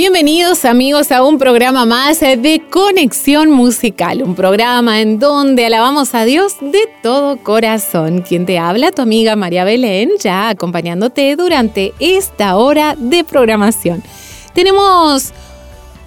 Bienvenidos amigos a un programa más de Conexión Musical, un programa en donde alabamos a Dios de todo corazón. Quien te habla, tu amiga María Belén, ya acompañándote durante esta hora de programación. Tenemos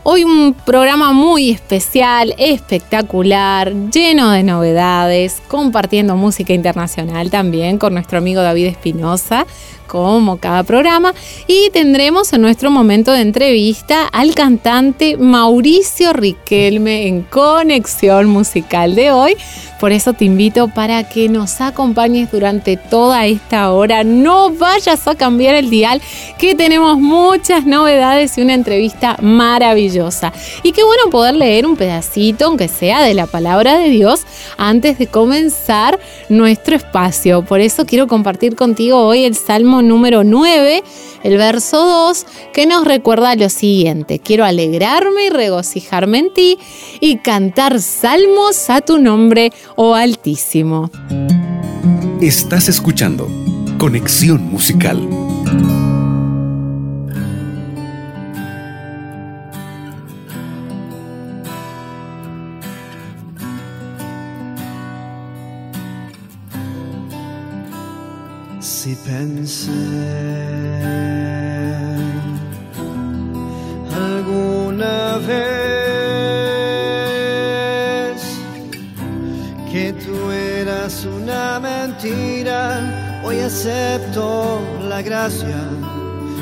hoy un programa muy especial, espectacular, lleno de novedades, compartiendo música internacional también con nuestro amigo David Espinosa como cada programa. Y tendremos en nuestro momento de entrevista al cantante Mauricio Riquelme en Conexión Musical de hoy. Por eso te invito para que nos acompañes durante toda esta hora. No vayas a cambiar el dial, que tenemos muchas novedades y una entrevista maravillosa. Y qué bueno poder leer un pedacito, aunque sea de la palabra de Dios, antes de comenzar nuestro espacio. Por eso quiero compartir contigo hoy el Salmo número 9, el verso 2, que nos recuerda lo siguiente, quiero alegrarme y regocijarme en ti y cantar salmos a tu nombre, oh Altísimo. Estás escuchando Conexión Musical. Pensé alguna vez que tú eras una mentira, hoy acepto la gracia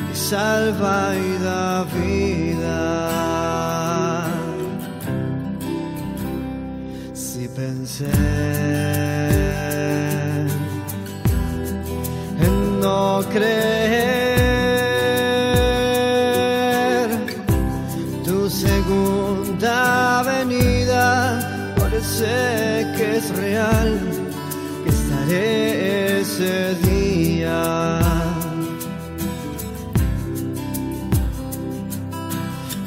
que salva y da vida. Si pensé no creer. Tu segunda venida parece que es real que estaré ese día.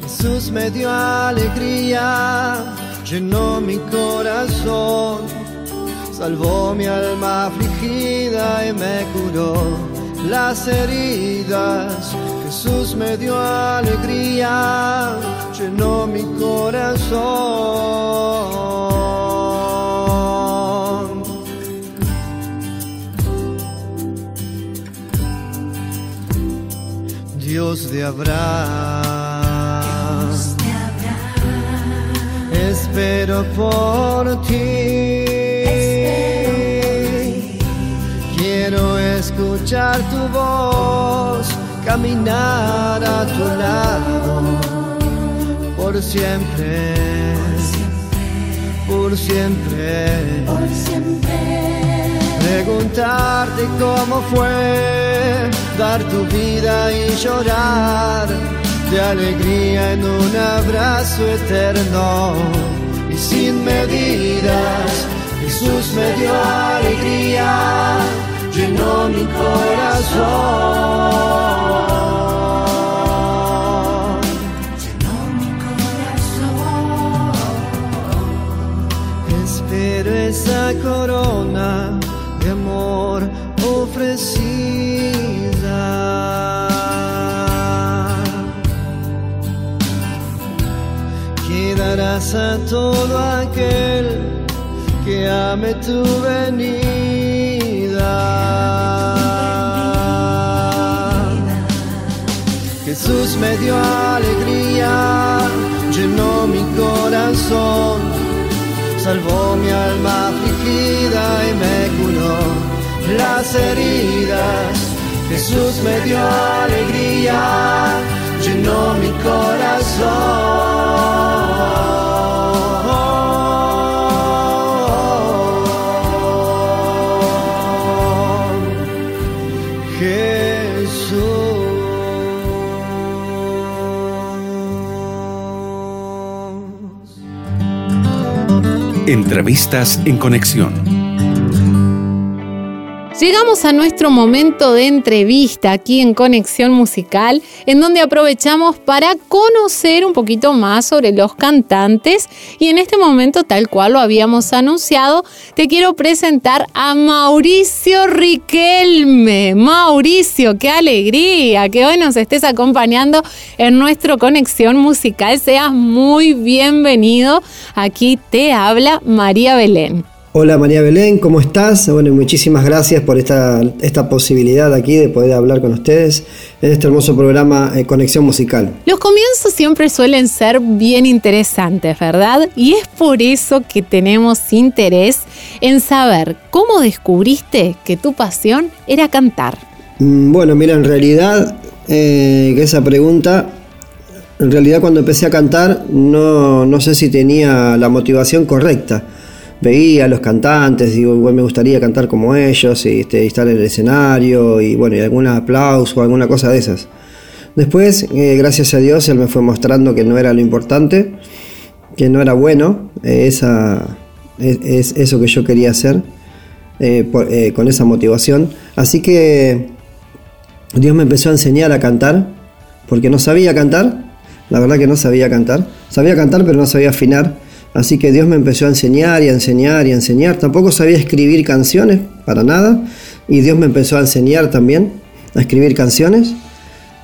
Jesús me dio alegría llenó mi corazón salvó mi alma afligida y me curó las heridas. Jesús me dio alegría, llenó mi corazón. Dios de Abraham, espero por ti. Escuchar tu voz, caminar a tu lado por siempre, por siempre, por siempre. Preguntarte cómo fue dar tu vida y llorar de alegría en un abrazo eterno y sin medidas. Jesús me dio alegría llenó mi corazón. Llenó mi corazón. Espero esa corona de amor ofrecida. Que darás a todo aquel que ame tu Jesús me dio alegría, llenó mi corazón, salvó mi alma afligida y me curó las heridas. Jesús me dio alegría, llenó mi corazón. Entrevistas en conexión. Llegamos a nuestro momento de entrevista aquí en Conexión Musical, en donde aprovechamos para conocer un poquito más sobre los cantantes y en este momento, tal cual lo habíamos anunciado, te quiero presentar a Mauricio Riquelme. Mauricio, qué alegría que hoy nos estés acompañando en nuestro Conexión Musical. Seas muy bienvenido. Aquí te habla María Belén. Hola María Belén, ¿cómo estás? Bueno, muchísimas gracias por esta, esta posibilidad aquí de poder hablar con ustedes en este hermoso programa eh, Conexión Musical. Los comienzos siempre suelen ser bien interesantes, ¿verdad? Y es por eso que tenemos interés en saber cómo descubriste que tu pasión era cantar. Mm, bueno, mira, en realidad, eh, esa pregunta, en realidad cuando empecé a cantar no, no sé si tenía la motivación correcta veía a los cantantes, digo, igual me gustaría cantar como ellos y, este, estar en el escenario y bueno, y algún aplauso o alguna cosa de esas. Después, eh, gracias a Dios, él me fue mostrando que no era lo importante, que no era bueno, eh, esa, es, eso que yo quería hacer, eh, con esa motivación. Así que Dios me empezó a enseñar a cantar, porque no sabía cantar, la verdad que no sabía cantar, sabía cantar pero no sabía afinar. Así que Dios me empezó a enseñar y a enseñar y a enseñar. Tampoco sabía escribir canciones, para nada. Y Dios me empezó a enseñar también a escribir canciones.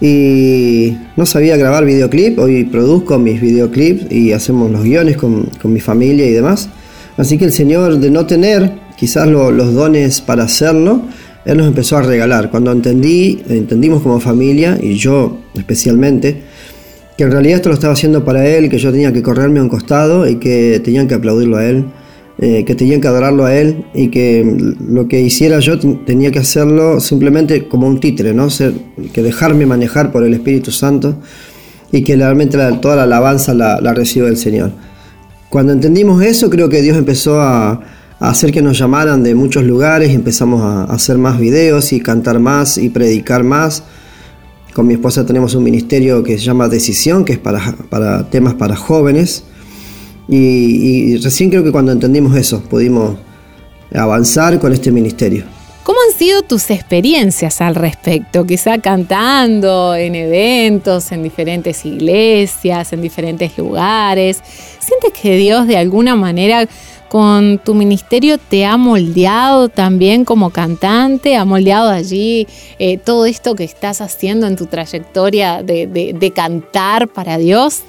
Y no sabía grabar videoclip. Hoy produzco mis videoclips y hacemos los guiones con, mi familia y demás. Así que el Señor, de no tener quizás los dones para hacerlo, Él nos empezó a regalar. Cuando entendí, entendimos como familia, y yo especialmente, que en realidad esto lo estaba haciendo para él, que yo tenía que correrme a un costado y que tenían que aplaudirlo a él, eh, que tenían que adorarlo a él y que lo que hiciera yo tenía que hacerlo simplemente como un títere, ¿no? Ser, que dejarme manejar por el Espíritu Santo y que realmente toda la alabanza la, la reciba el Señor. Cuando entendimos eso, creo que Dios empezó a, hacer que nos llamaran de muchos lugares, y empezamos a hacer más videos y cantar más y predicar más con mi esposa tenemos un ministerio que se llama Decisión, que es para, para temas para jóvenes. Y, recién creo que cuando entendimos eso, pudimos avanzar con este ministerio. ¿Cómo han sido tus experiencias al respecto? Quizá cantando en eventos, en diferentes iglesias, en diferentes lugares. ¿Sientes que Dios de alguna manera con tu ministerio te ha moldeado también como cantante, ha moldeado allí eh, todo esto que estás haciendo en tu trayectoria de, cantar para Dios?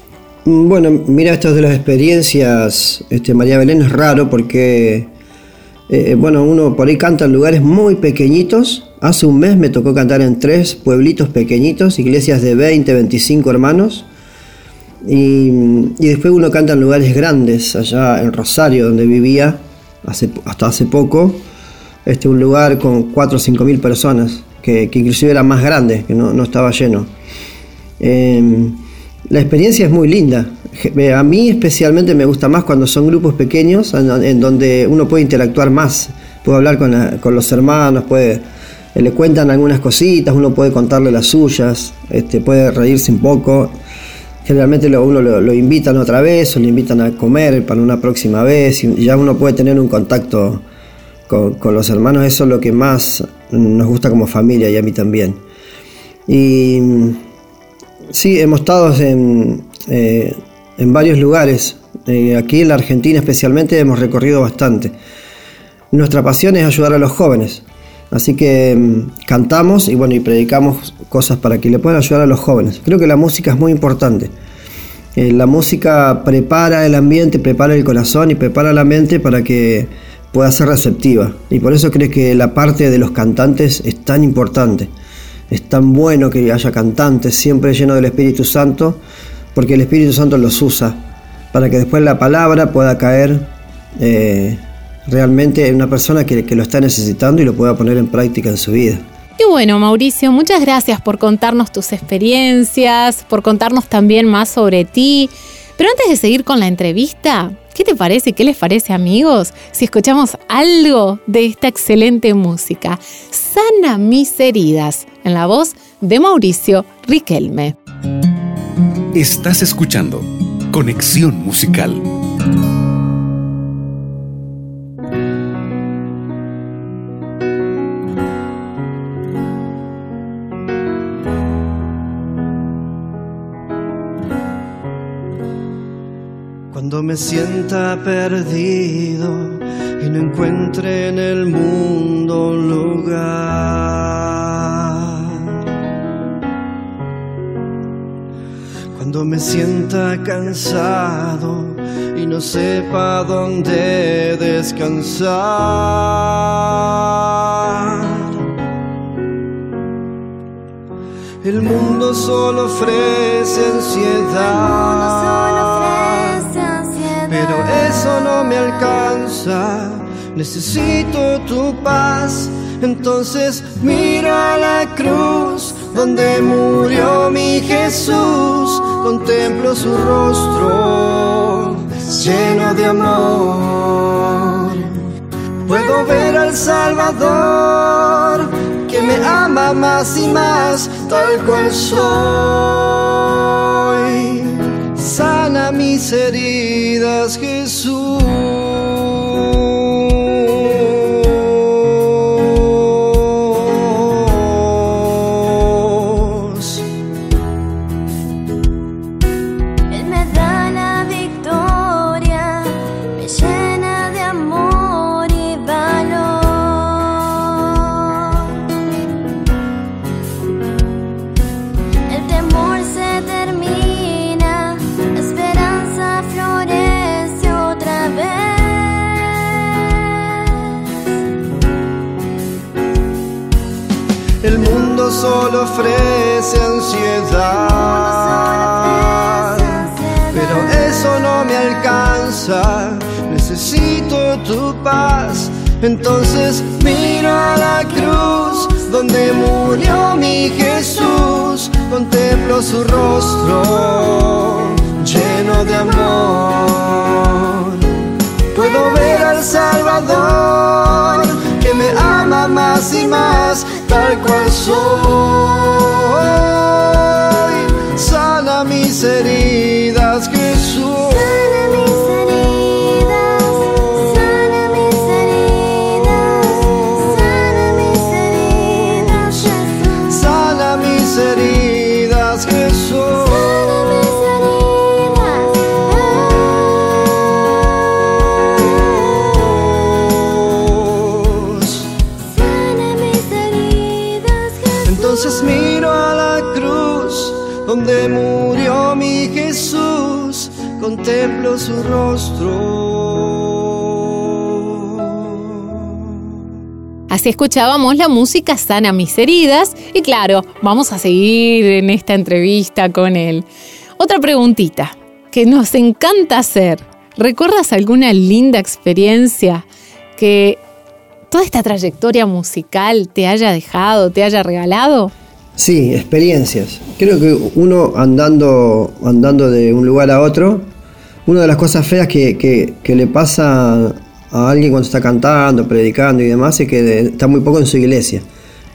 Mm, bueno, mira, esto de las experiencias, este, María Belén es raro porque, eh, bueno, uno por ahí canta en lugares muy pequeñitos. Hace un mes me tocó cantar en tres pueblitos pequeñitos, iglesias de 20, 25 hermanos. Y, después uno canta en lugares grandes, allá en Rosario, donde vivía hace, hasta hace poco, este, un lugar con 4 o 5 mil personas, que, inclusive era más grande, que no, estaba lleno. Em, la experiencia es muy linda. A mí especialmente me gusta más cuando son grupos pequeños, en, donde uno puede interactuar más, puede hablar con, los hermanos, puede, le cuentan algunas cositas, uno puede contarle las suyas, este, puede reírse un poco generalmente lo, uno lo, invitan otra vez o le invitan a comer para una próxima vez y ya uno puede tener un contacto con, los hermanos, eso es lo que más nos gusta como familia y a mí también. Y sí, hemos estado en, eh, en varios lugares, eh, aquí en la Argentina especialmente hemos recorrido bastante. Nuestra pasión es ayudar a los jóvenes, Así que mm, cantamos y bueno, y predicamos cosas para que le puedan ayudar a los jóvenes. Creo que la música es muy importante. Eh, la música prepara el ambiente, prepara el corazón y prepara la mente para que pueda ser receptiva. Y por eso creo que la parte de los cantantes es tan importante. Es tan bueno que haya cantantes siempre llenos del Espíritu Santo, porque el Espíritu Santo los usa para que después la palabra pueda caer eh, realmente una persona que, lo está necesitando y lo pueda poner en práctica en su vida. Qué bueno, Mauricio, muchas gracias por contarnos tus experiencias, por contarnos también más sobre ti. Pero antes de seguir con la entrevista, ¿qué te parece? ¿Qué les parece, amigos? Si escuchamos algo de esta excelente música, Sana mis heridas, en la voz de Mauricio Riquelme. Estás escuchando Conexión Musical. Cuando me sienta perdido y no encuentre en el mundo un lugar. Cuando me sienta cansado y no sepa dónde descansar. El mundo solo ofrece ansiedad, pero eso no me alcanza. Necesito tu paz, entonces mira la cruz donde murió mi Jesús. Contemplo su rostro lleno de amor. Puedo ver al Salvador que me ama más y más tal cual soy. Sana mis heridas, Jesús. Entonces miro a la cruz donde murió mi Jesús. Contemplo su rostro lleno de amor. Puedo ver al Salvador que me ama más y más tal cual soy. Sana mis escuchábamos la música Sana Mis Heridas y claro, vamos a seguir en esta entrevista con él. Otra preguntita que nos encanta hacer. ¿Recuerdas alguna linda experiencia que toda esta trayectoria musical te haya dejado, te haya regalado? Sí, experiencias. Creo que uno andando, andando de un lugar a otro, una de las cosas feas que, que- que le pasa a alguien cuando está cantando, predicando y demás es que está muy poco en su iglesia.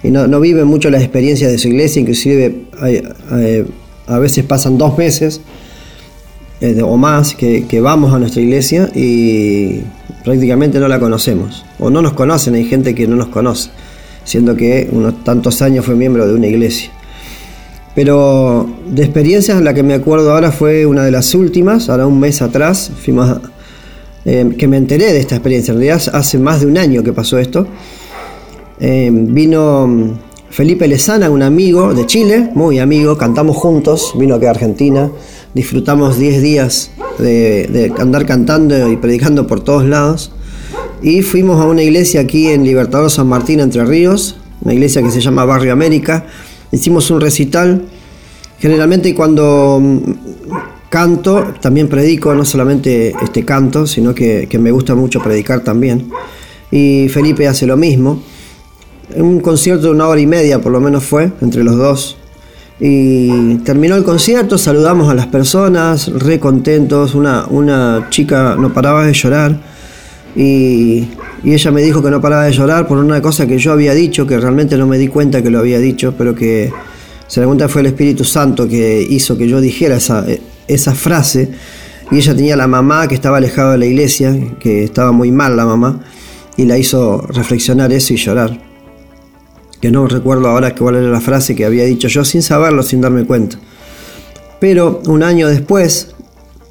Y no, no vive mucho las experiencias de su iglesia, inclusive hay- hay- a veces pasan dos meses eh, o más que, que vamos a nuestra iglesia y prácticamente no la conocemos. O no nos conocen, hay gente que no nos conoce, siendo que unos tantos años fue miembro de una iglesia. Pero de experiencias, la que me acuerdo ahora fue una de las últimas, ahora un mes atrás, fuimos a- eh, que me enteré de esta experiencia. En realidad hace más de un año que pasó esto. Eh, vino mm, Felipe Lezana, un amigo de Chile, muy amigo, cantamos juntos, vino aquí a Argentina, disfrutamos 10 días de, de andar cantando y predicando por todos lados. Y fuimos a una iglesia aquí en Libertador San Martín, Entre Ríos, una iglesia que se llama Barrio América. Hicimos un recital. Generalmente cuando mm, canto, también predico, no solamente este canto, sino que, me gusta mucho predicar también. Y Felipe hace lo mismo. Un concierto de una hora y media por lo menos fue, entre los dos. Y terminó el concierto, saludamos a las personas, re contentos. Una, una chica no paraba de llorar. Y, y ella me dijo que no paraba de llorar por una cosa que yo había dicho, que realmente no me di cuenta que lo había dicho, pero que se cuenta fue el Espíritu Santo que hizo que yo dijera esa, esa frase. Y ella tenía la mamá que estaba alejada de la iglesia, que estaba muy mal la mamá, y la hizo reflexionar eso y llorar. Que no recuerdo ahora cuál era la frase que había dicho yo sin saberlo, sin darme cuenta. Pero un año después,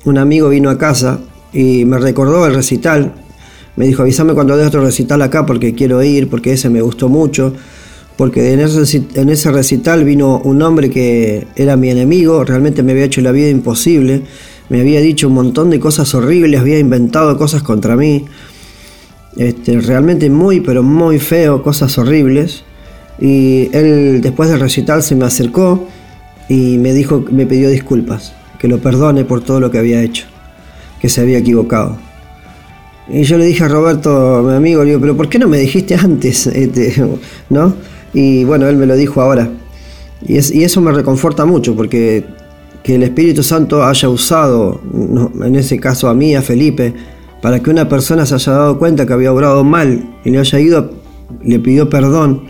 un amigo vino a casa y me recordó el recital. Me dijo, avísame cuando des otro recital acá porque quiero ir, porque ese me gustó mucho. Porque en ese, recital vino un hombre que era mi enemigo, realmente me había hecho la vida imposible, me había dicho un montón de cosas horribles, había inventado cosas contra mí. Este, realmente muy, pero muy feo, cosas horribles. Y él después del recital se me acercó y me dijo, me pidió disculpas, que lo perdone por todo lo que había hecho, que se había equivocado. Y yo le dije a Roberto, mi amigo, le digo, pero ¿por qué no me dijiste antes? Este, ¿No? Y bueno, él me lo dijo ahora. Y, es- y eso me reconforta mucho, porque que el Espíritu Santo haya usado, en ese caso a mí, a Felipe, para que una persona se haya dado cuenta que había obrado mal y le haya ido, le pidió perdón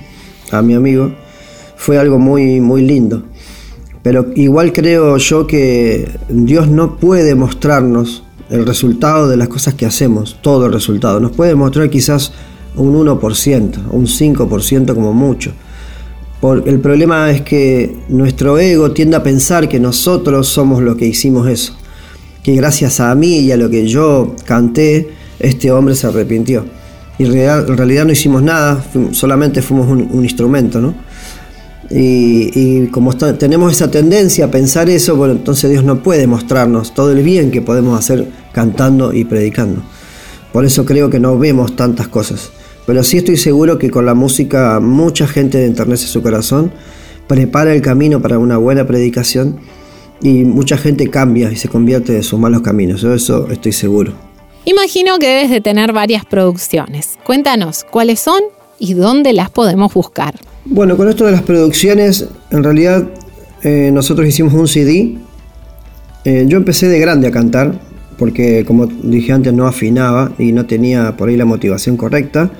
a mi amigo, fue algo muy, muy lindo. Pero igual creo yo que Dios no puede mostrarnos el resultado de las cosas que hacemos, todo el resultado. Nos puede mostrar quizás un 1%, un 5% como mucho. El problema es que nuestro ego tiende a pensar que nosotros somos los que hicimos eso. Que gracias a mí y a lo que yo canté, este hombre se arrepintió. Y en realidad, no hicimos nada, solamente fuimos un, instrumento, ¿no? Y, como tenemos esa tendencia a pensar eso, bueno, entonces Dios no puede mostrarnos todo el bien que podemos hacer cantando y predicando. Por eso creo que no vemos tantas cosas. Pero sí estoy seguro que con la música mucha gente enternece su corazón, prepara el camino para una buena predicación y mucha gente cambia y se convierte de sus malos caminos. Yo de eso estoy seguro. Imagino que debes de tener varias producciones. Cuéntanos cuáles son y dónde las podemos buscar. Bueno, con esto de las producciones, en realidad eh, nosotros hicimos un CD. Eh, yo empecé de grande a cantar, porque como dije antes no afinaba y no tenía por ahí la motivación correcta.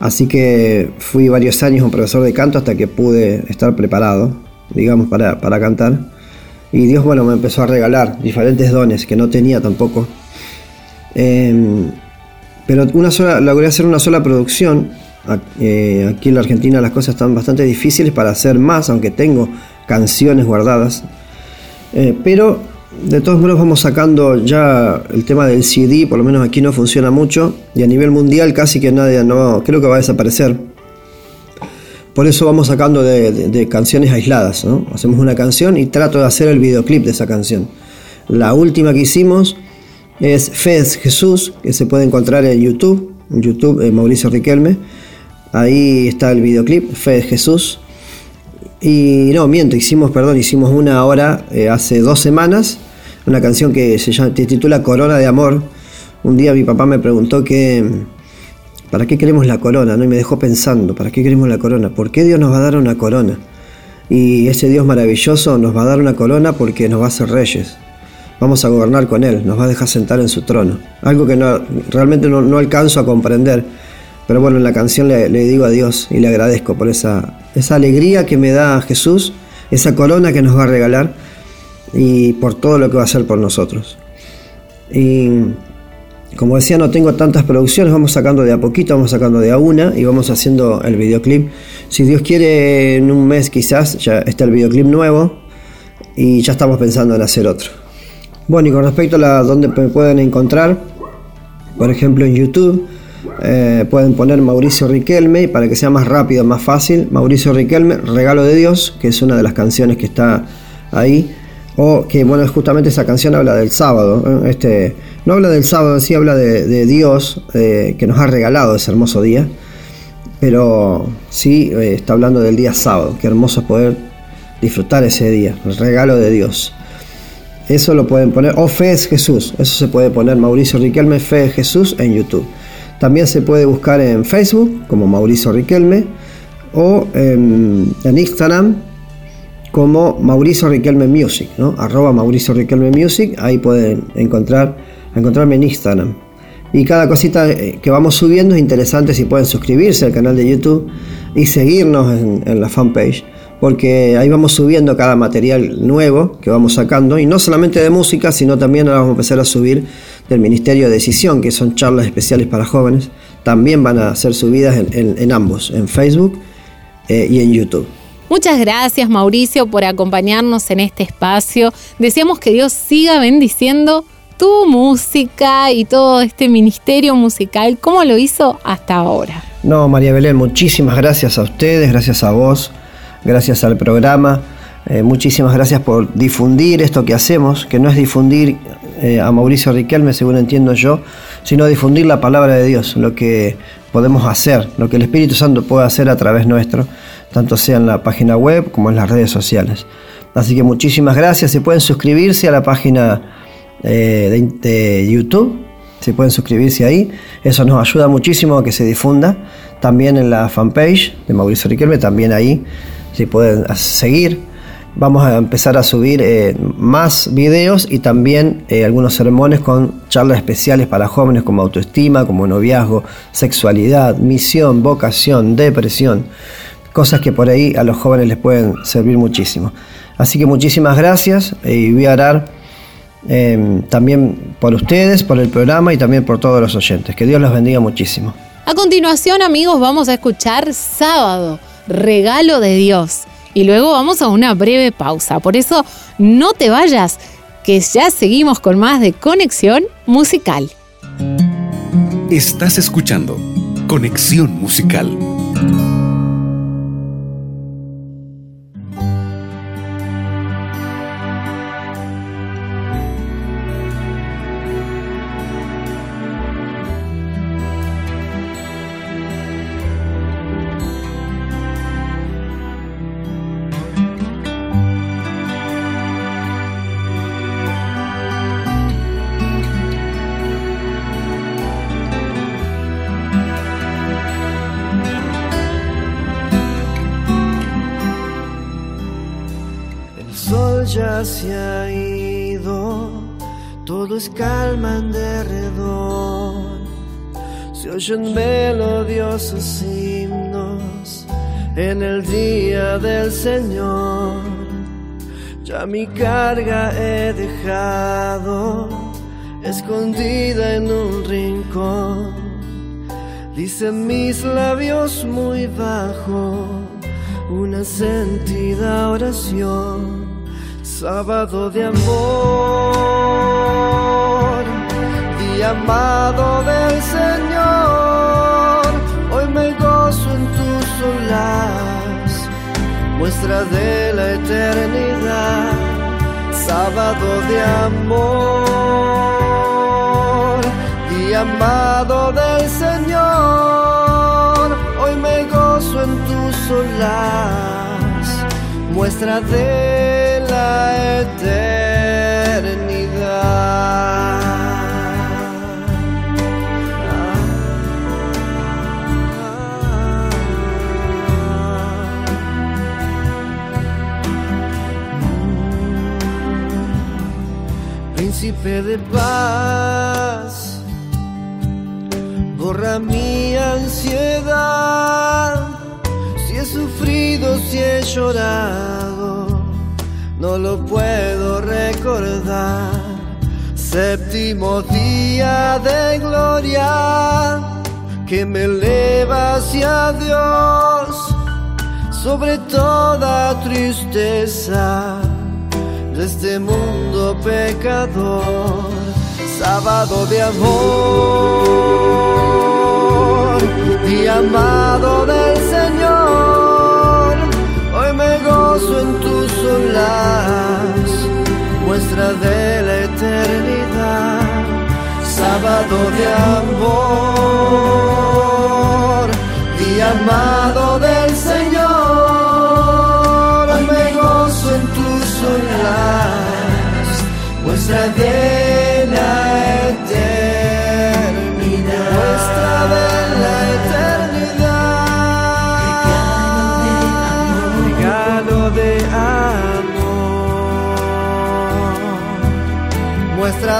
Así que fui varios años un profesor de canto hasta que pude estar preparado, digamos, para, para cantar. Y Dios, bueno, me empezó a regalar diferentes dones que no tenía tampoco. Em, pero una sola, logré hacer una sola producción. Eh, aquí en la Argentina las cosas están bastante difíciles para hacer más, aunque tengo canciones guardadas. Eh, pero de todos modos vamos sacando ya el tema del CD, por lo menos aquí no funciona mucho. Y a nivel mundial casi que nadie, no, creo que va a desaparecer. Por eso vamos sacando de, canciones aisladas. Hacemos una canción y trato de hacer el videoclip de esa canción. La última que hicimos es Fe es Jesús, que se puede encontrar en YouTube, en YouTube eh, Mauricio Riquelme. Ahí está el videoclip, Fe es Jesús. Y no, miento, hicimos, perdón, hicimos una hora eh, hace dos semanas, una canción que se llama, titula Corona de Amor. Un día mi papá me preguntó que, ¿para qué queremos la corona? ¿no? Y me dejó pensando, ¿para qué queremos la corona? ¿Por qué Dios nos va a dar una corona? Y ese Dios maravilloso nos va a dar una corona porque nos va a hacer reyes. Vamos a gobernar con Él, nos va a dejar sentar en su trono. Algo que no, realmente no, no alcanzo a comprender. Pero bueno, en la canción le, le digo a Dios y le agradezco por esa, esa alegría que me da Jesús, esa corona que nos va a regalar y por todo lo que va a hacer por nosotros. Y como decía, no tengo tantas producciones, vamos sacando de a poquito, vamos sacando de a una y vamos haciendo el videoclip. Si Dios quiere, en un mes quizás ya está el videoclip nuevo y ya estamos pensando en hacer otro. Bueno, y con respecto a la, dónde me pueden encontrar, por ejemplo en YouTube, eh, pueden poner Mauricio Riquelme y para que sea más rápido, más fácil, Mauricio Riquelme, Regalo de Dios, que es una de las canciones que está ahí. O que bueno, justamente esa canción habla del sábado. Este, no habla del sábado, sí habla de, de Dios eh, que nos ha regalado ese hermoso día. Pero sí eh, está hablando del día sábado. Qué hermoso poder disfrutar ese día, el regalo de Dios. Eso lo pueden poner, o Fe es Jesús, eso se puede poner Mauricio Riquelme, Fe es Jesús en YouTube. También se puede buscar en Facebook como Mauricio Riquelme o en, en Instagram como Mauricio Riquelme Music, ¿no? arroba Mauricio Riquelme Music, ahí pueden encontrar, encontrarme en Instagram. Y cada cosita eh, que vamos subiendo es interesante si pueden suscribirse al canal de YouTube y seguirnos en, en la fanpage, porque ahí vamos subiendo cada material nuevo que vamos sacando, y no solamente de música, sino también ahora vamos a empezar a subir del Ministerio de Decisión, que son charlas especiales para jóvenes, también van a ser subidas en, en- ambos, en Facebook eh, y en YouTube. Muchas gracias Mauricio por acompañarnos en este espacio. Deseamos que Dios siga bendiciendo tu música y todo este ministerio musical, ¿cómo lo hizo hasta ahora? No, María Belén, muchísimas gracias a ustedes, gracias a vos, gracias al programa. eh, muchísimas gracias por difundir esto que hacemos, que no es difundir eh, a Mauricio Riquelme, según entiendo yo, sino difundir la palabra de Dios, lo que podemos hacer, lo que el Espíritu Santo puede hacer a través nuestro, tanto sea en la página web como en las redes sociales. Así que muchísimas gracias. Si pueden suscribirse a la página eh, de, YouTube, si pueden suscribirse ahí, eso nos ayuda muchísimo a que se difunda. También en la fanpage de Mauricio Riquelme, también ahí, si pueden seguir. Vamos a empezar a subir eh, más videos y también eh, algunos sermones con charlas especiales para jóvenes como autoestima, como noviazgo, sexualidad, misión, vocación, depresión. Cosas que por ahí a los jóvenes les pueden servir muchísimo. Así que muchísimas gracias eh, y voy a orar eh, también por ustedes, por el programa y también por todos los oyentes. Que Dios los bendiga muchísimo. A continuación, amigos, vamos a escuchar Sábado, Regalo de Dios. Y luego vamos a una breve pausa. Por eso, no te vayas, que ya seguimos con más de Conexión Musical. Estás escuchando Conexión Musical. Ya se ha ido, todo es calma en derredor. Se oyen melodiosos himnos en el día del Señor. Ya mi carga he dejado escondida en un rincón. Dicen mis labios muy bajo una sentida oración, sábado de amor, día amado del Señor. Hoy me gozo en tus olas, muestra de la eternidad, sábado de amor, día amado del Señor. Hoy me gozo en tus olas, muestra de eternidad. Príncipe de paz, borra mi ansiedad. Si he sufrido, si he llorado, no lo puedo recordar. Séptimo día de gloria que me eleva hacia Dios sobre toda tristeza de este mundo pecador. Sábado de amor, día amado del Señor. Hoy me gozo en tus olas, muestra de la eternidad. Sábado de amor, día amado del Señor. Me gozo en tus olas, muestra de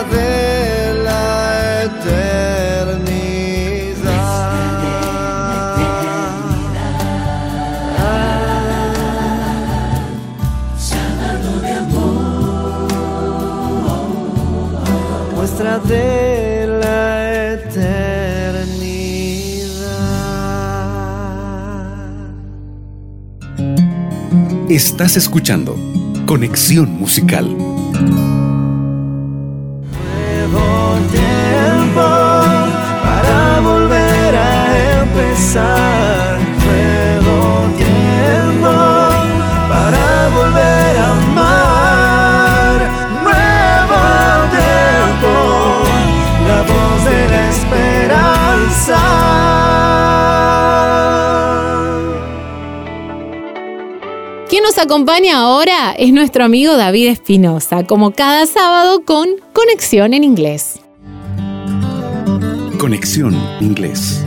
De la eternidad. muestra de la eternidad. Estás escuchando Conexión Musical. Nuevo tiempo para volver a amar. Nuevo tiempo, la voz de la esperanza. Quien nos acompaña ahora es nuestro amigo David Espinosa, como cada sábado con Conexión en Inglés. Conexión Inglés.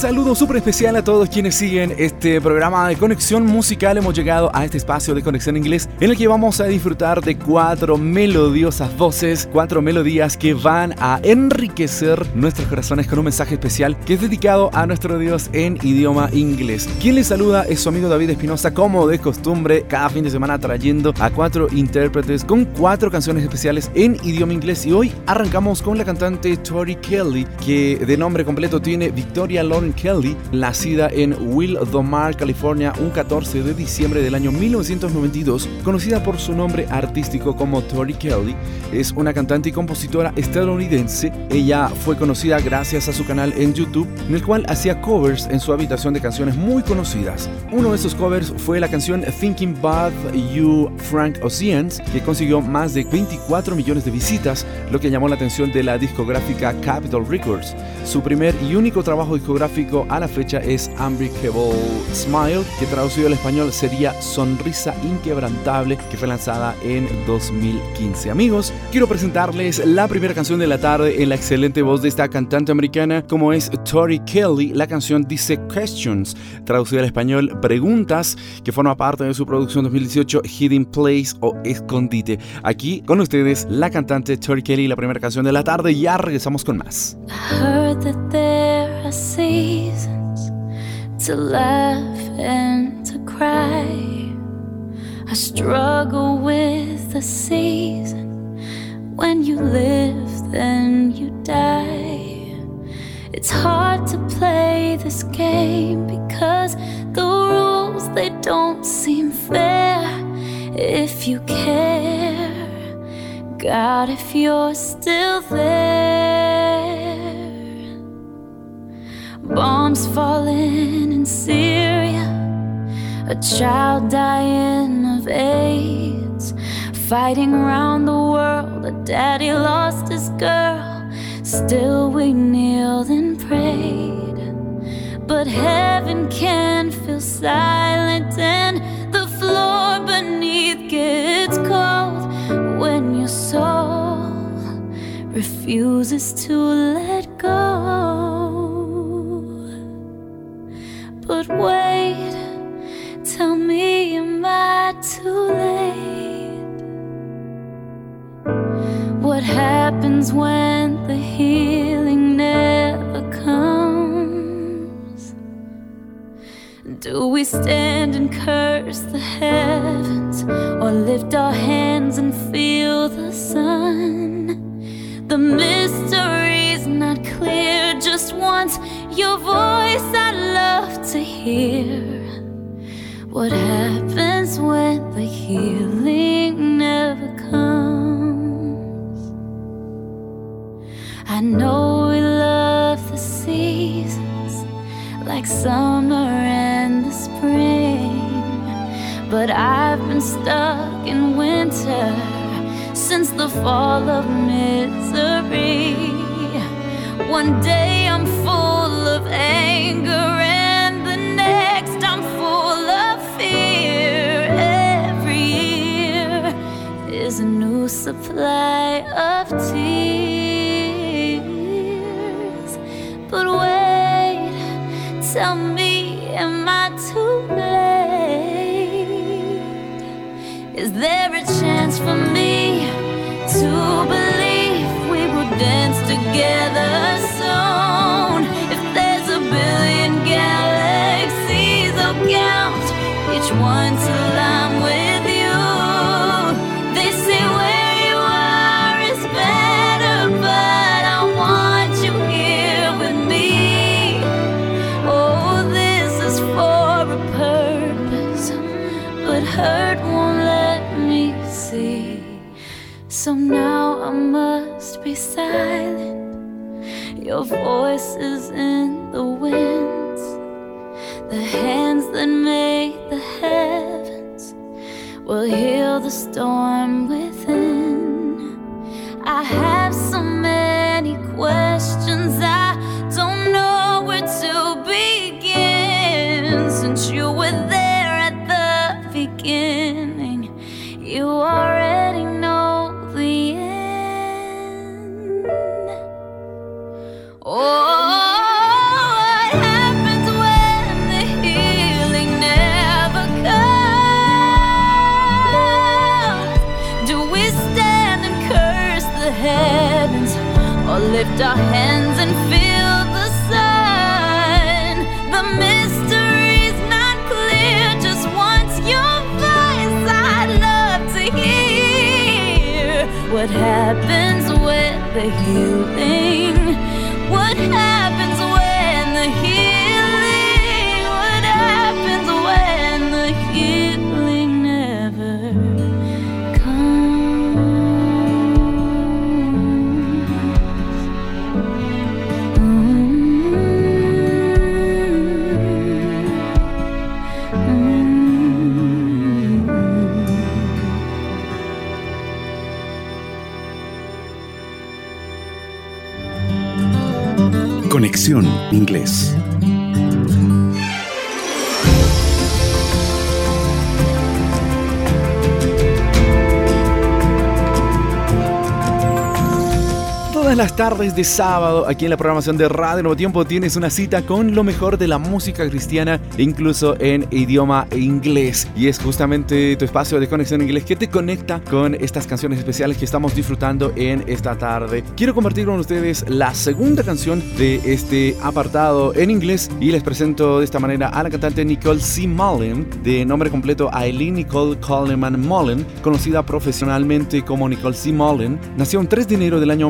Saludo súper especial a todos quienes siguen este programa de conexión musical. Hemos llegado a este espacio de conexión inglés en el que vamos a disfrutar de cuatro melodiosas voces, cuatro melodías que van a enriquecer nuestros corazones con un mensaje especial que es dedicado a nuestro Dios en idioma inglés. Quien les saluda es su amigo David Espinosa, como de costumbre, cada fin de semana trayendo a cuatro intérpretes con cuatro canciones especiales en idioma inglés. Y hoy arrancamos con la cantante Tori Kelly, que de nombre completo tiene Victoria Kelly, nacida en Wildomar, California, un 14 de diciembre del año 1992, conocida por su nombre artístico como Tori Kelly, es una cantante y compositora estadounidense. Ella fue conocida gracias a su canal en YouTube, en el cual hacía covers en su habitación de canciones muy conocidas. Uno de esos covers fue la canción Thinking About You Frank Oceans, que consiguió más de 24 millones de visitas, lo que llamó la atención de la discográfica Capitol Records. Su primer y único trabajo discográfico a la fecha es Unbreakable Smile, que traducido al español sería Sonrisa Inquebrantable, que fue lanzada en 2015. Amigos, quiero presentarles la primera canción de la tarde en la excelente voz de esta cantante americana, como es Tori Kelly. La canción dice Questions, traducida al español Preguntas, que forma parte de su producción 2018 Hidden Place o Escondite. Aquí con ustedes la cantante Tori Kelly, la primera canción de la tarde. Ya regresamos con más. Seasons to laugh and to cry. I struggle with the season when you live, then you die. It's hard to play this game because the rules they don't seem fair. If you care, God, if you're still there. Bombs falling in Syria, a child dying of AIDS, fighting around the world. A daddy lost his girl, still we kneeled and prayed. But heaven can feel silent, and the floor beneath gets cold when your soul refuses to let go. Do we stand and curse the heavens or lift our hands and feel the sun? The mystery's not clear. Just once your voice I'd love to hear. What happens when the healing never comes? I know but I've been stuck in winter since the fall of misery. One day I'm full of anger, and the next I'm full of fear. Every year is a new supply of tears. But wait, tell me, I Inglés. Todas las tardes de sábado, aquí en la programación de Radio Nuevo Tiempo, tienes una cita con lo mejor de la música cristiana, incluso en idioma inglés. Y es justamente tu espacio de conexión inglés que te conecta con estas canciones especiales que estamos disfrutando en esta tarde. Quiero compartir con ustedes la segunda canción de este apartado en inglés y les presento de esta manera a la cantante Nicole C. Mullen, de nombre completo Eileen Nicole Coleman Mullen, conocida profesionalmente como Nicole C. Mullen. Nació el 3 de enero del año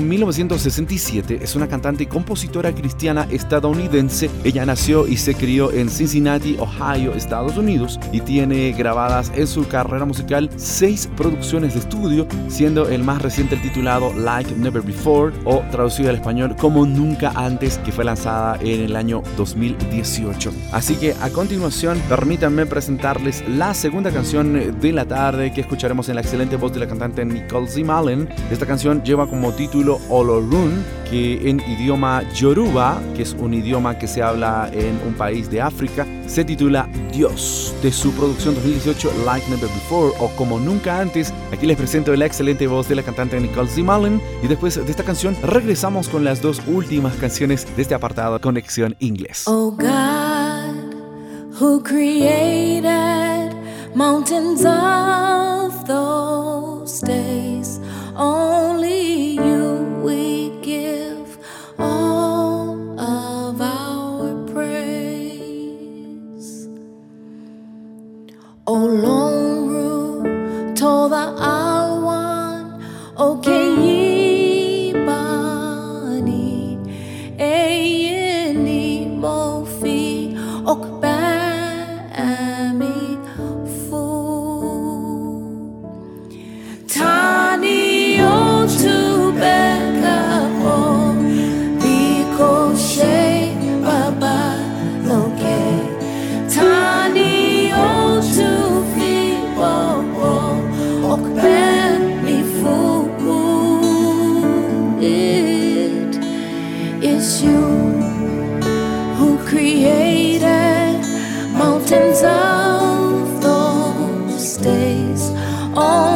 1967. Es una cantante y compositora cristiana estadounidense. Ella nació y se crió en Cincinnati, Ohio, Estados Unidos y tiene grabadas en su carrera musical seis producciones de estudio, siendo el más reciente el titulado Like Never Before o traducido al español como Nunca Antes, que fue lanzada en el año 2018. Así que a continuación, permítanme presentarles la segunda canción de la tarde que escucharemos en la excelente voz de la cantante Nicole Z. Mullen. Esta canción lleva como título Que en idioma yoruba, que es un idioma que se habla en un país de África, se titula Dios, de su producción 2018 Like Never Before o Como Nunca Antes. Aquí les presento la excelente voz de la cantante Nicole Z. Mullen y después de esta canción regresamos con las dos últimas canciones de este apartado Conexión Inglés. Oh God, who created mountains of those days, only toda awan, Oh.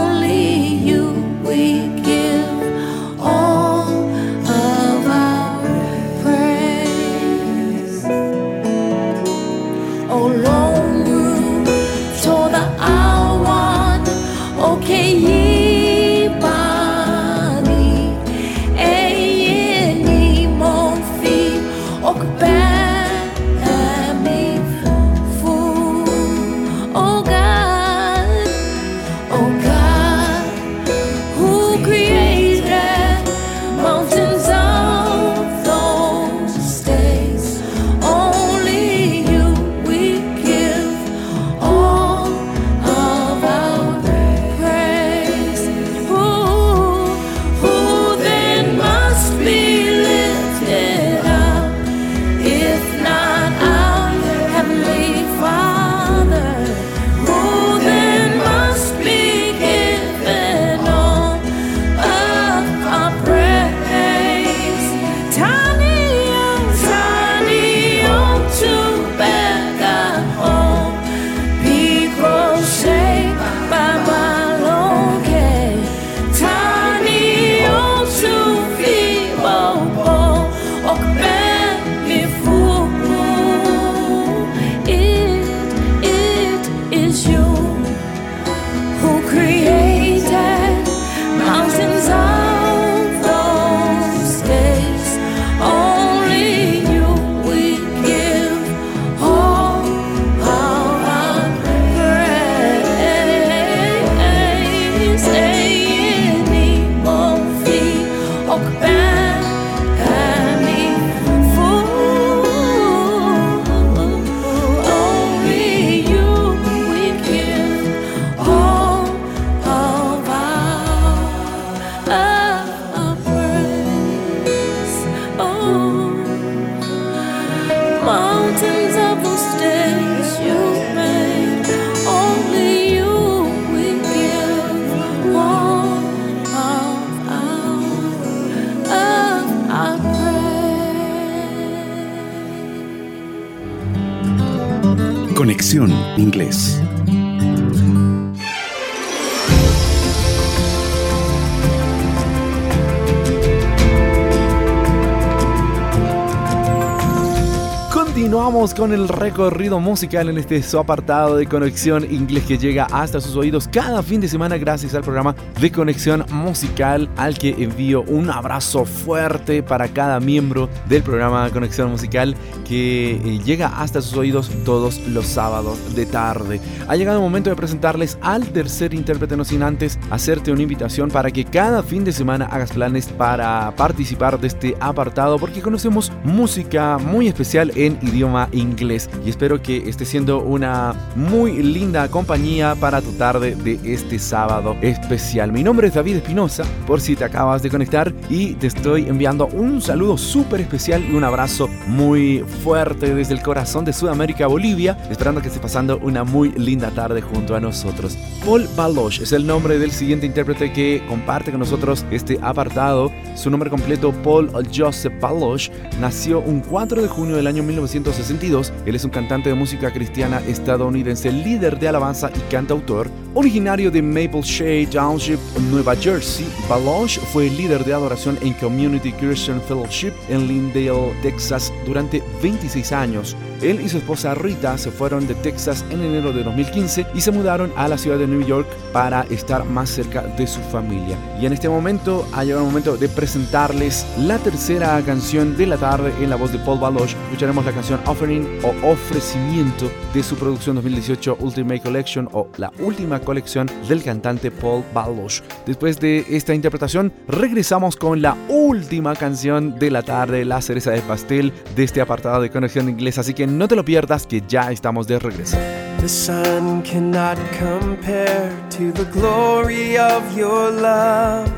Con el recorrido musical en este su apartado de conexión inglés que llega hasta sus oídos cada fin de semana gracias al programa de conexión musical al que envío un abrazo fuerte para cada miembro del programa Conexión Musical que eh, llega hasta sus oídos todos los sábados de tarde. Ha llegado el momento de presentarles al tercer intérprete, no sin antes hacerte una invitación para que cada fin de semana hagas planes para participar de este apartado porque conocemos música muy especial en idioma inglés y espero que esté siendo una muy linda compañía para tu tarde de este sábado especial. Mi nombre es David Espinosa, por si te acabas de conectar y te estoy enviando un saludo súper especial y un abrazo muy fuerte desde el corazón de Sudamérica, Bolivia, esperando que estés pasando una muy linda tarde junto a nosotros. Paul Baloch es el nombre del siguiente intérprete que comparte con nosotros este apartado. Su nombre completo, Paul Joseph Baloch, nació un 4 de junio del año 1900 1962. Él es un cantante de música cristiana estadounidense, líder de alabanza y cantautor. Originario de Maple Shade Township, Nueva Jersey, Baloch fue líder de adoración en Community Christian Fellowship en Lindale, Texas, durante 26 años. Él y su esposa Rita se fueron de Texas en enero de 2015 y se mudaron a la ciudad de New York para estar más cerca de su familia. Y en este momento ha llegado el momento de presentarles la tercera canción de la tarde en la voz de Paul Baloch. Escucharemos la canción Offering o Ofrecimiento de su producción 2018 Ultimate Collection o la última colección del cantante Paul Baloch. Después de esta interpretación, regresamos con la última canción de la tarde, la cereza de pastel de este apartado de conexión inglesa. Así que no te lo pierdas, que ya estamos de regreso. The sun cannot compare to the glory of your love.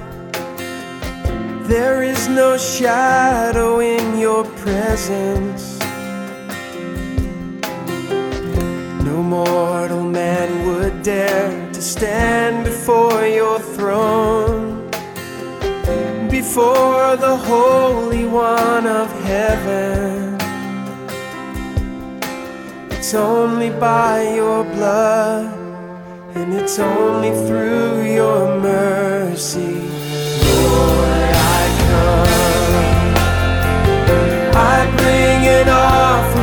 There is no shadow in your presence. No mortal man would dare to stand before the Holy One of heaven. It's only by your blood, and it's only through your mercy. Lord, I come. I bring an offering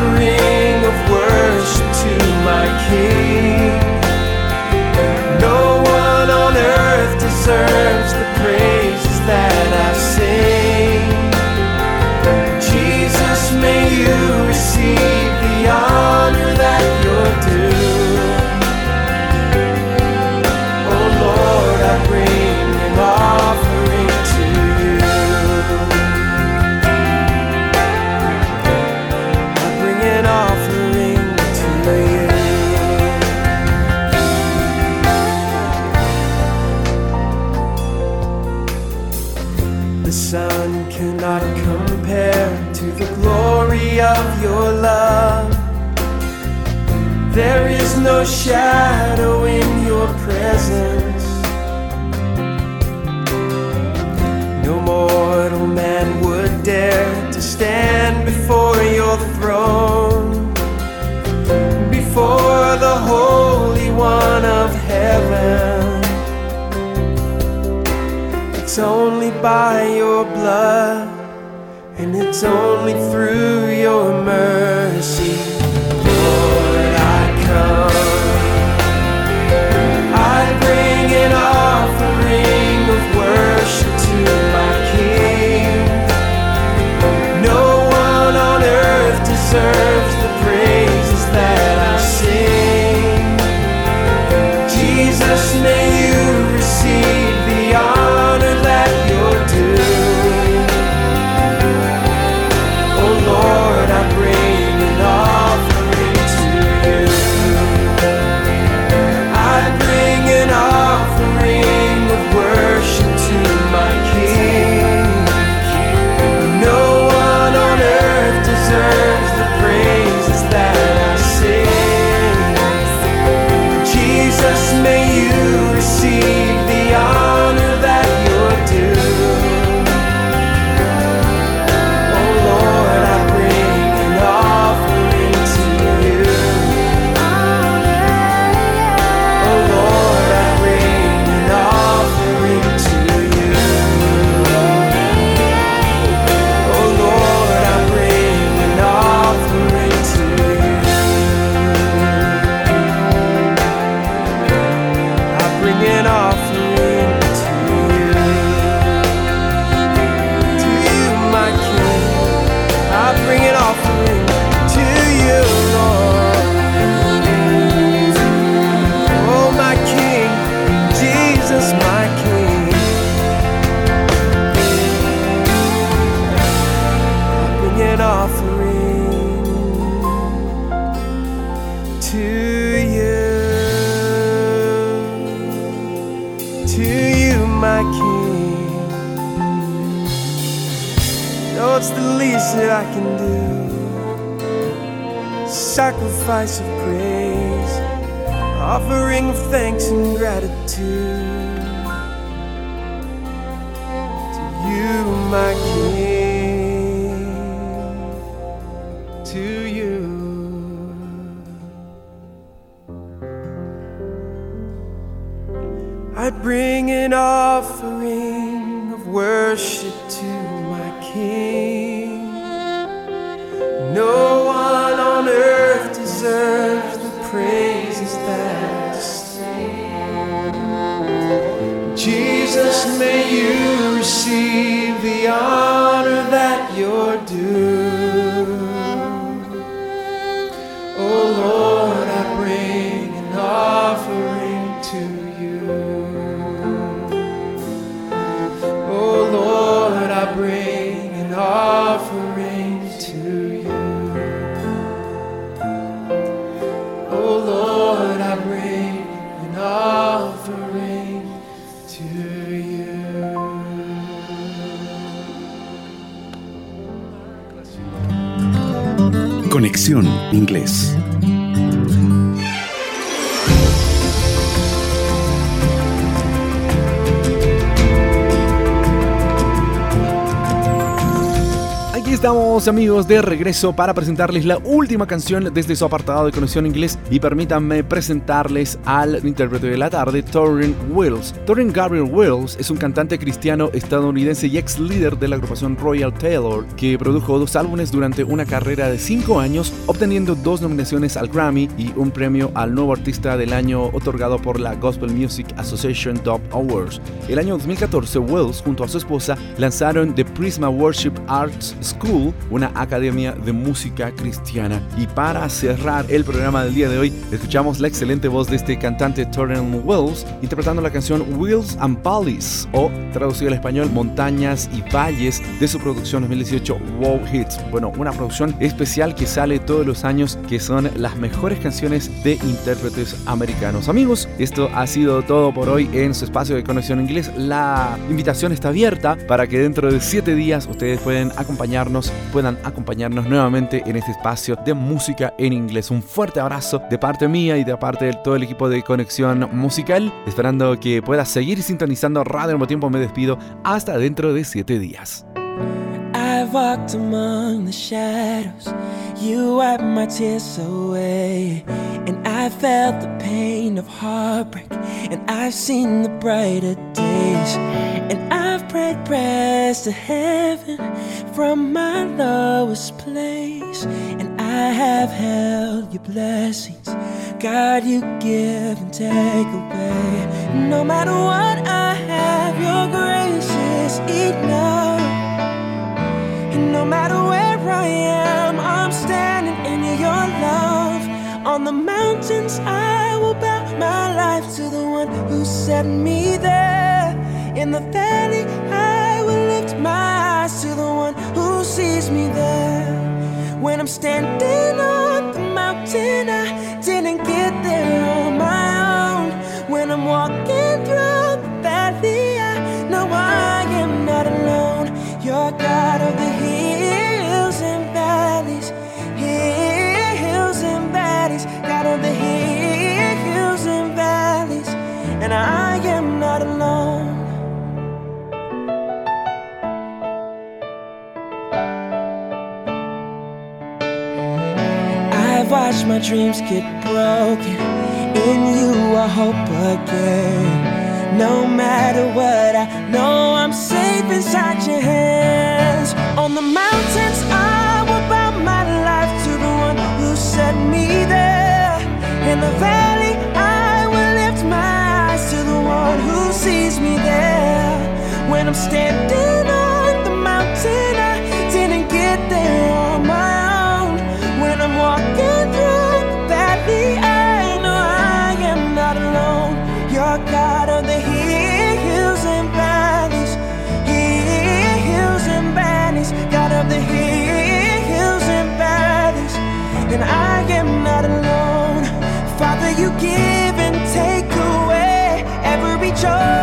you no shadow in your presence. No mortal man would dare to stand before your throne, before the Holy One of heaven. It's only by your blood, and it's only through your mercy. Conexión Inglés. Estamos amigos de regreso para presentarles la última canción desde su apartado de conexión inglés y permítanme presentarles al intérprete de la tarde, Torrin Wills. Torrin Gabriel Wills es un cantante cristiano estadounidense y ex líder de la agrupación Royal Taylor que produjo dos álbumes durante una carrera de cinco años, obteniendo dos nominaciones al Grammy y un premio al nuevo artista del año otorgado por la Gospel Music Association Dub Awards. El año 2014, Wills junto a su esposa lanzaron The Prisma Worship Arts School, una academia de música cristiana. Y para cerrar el programa del día de hoy, escuchamos la excelente voz de este cantante Torren Wills interpretando la canción Wheels and Valleys, o traducido al español Montañas y Valles, de su producción 2018 Wow Hits. Bueno, una producción especial que sale todos los años, que son las mejores canciones de intérpretes americanos. Amigos, esto ha sido todo por hoy en su espacio de conexión inglés. La invitación está abierta para que dentro de siete días ustedes pueden acompañarnos, puedan acompañarnos nuevamente en este espacio de música en inglés. Un fuerte abrazo de parte mía y de parte de todo el equipo de conexión musical, esperando que puedas seguir sintonizando Radio mismo tiempo. Me despido hasta dentro de siete días. I've walked among the shadows. You wiped my tears away. And I felt the pain of heartbreak. And I've seen the brighter days. And I've to heaven from my lowest place. And I have held your blessings. God, you give and take away. No matter what I have, your grace is enough. And no matter where I am, I'm standing in your love. On the mountains, I will bow my life to the one who set me there. In the valley, eyes to the one who sees me there. When I'm standing on the mountain, I didn't get there on my own. When I'm walking through the valley, I know I am not alone. You're God of the hills and valleys, hills and valleys, God of the hills and valleys, and I I've my dreams get broken. In you, I hope again. No matter what, I know I'm safe inside your hands. On the mountains, I will bow my life to the one who set me there. In the valley, I will lift my eyes to the one who sees me there. When I'm standing give and take away every joy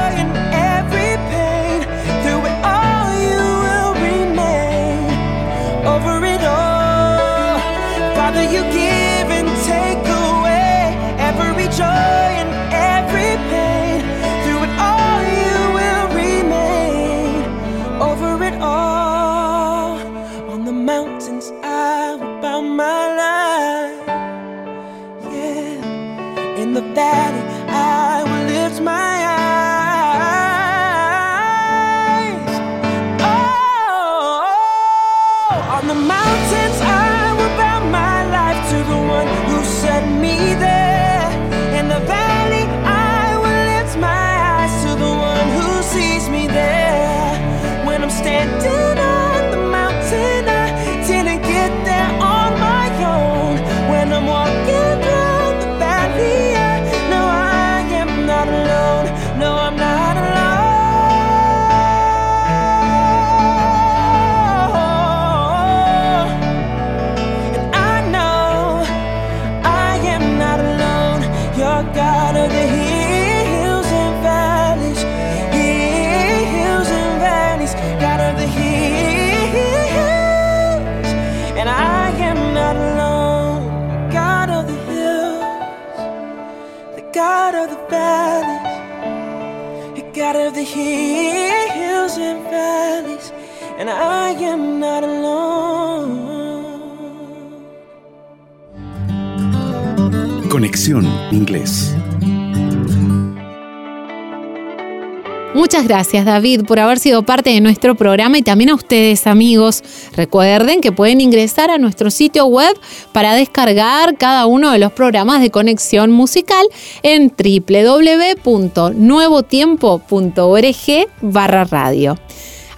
and I am not alone. Conexión Inglés. Muchas gracias David por haber sido parte de nuestro programa y también a ustedes amigos. Recuerden que pueden ingresar a nuestro sitio web para descargar cada uno de los programas de conexión musical en www.nuevotiempo.org barra radio.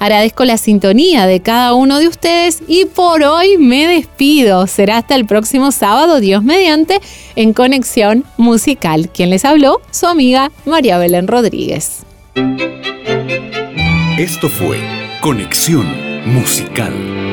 Agradezco la sintonía de cada uno de ustedes y por hoy me despido. Será hasta el próximo sábado, Dios mediante, en Conexión Musical. Quien les habló, su amiga María Belén Rodríguez. Esto fue Conexión Musical.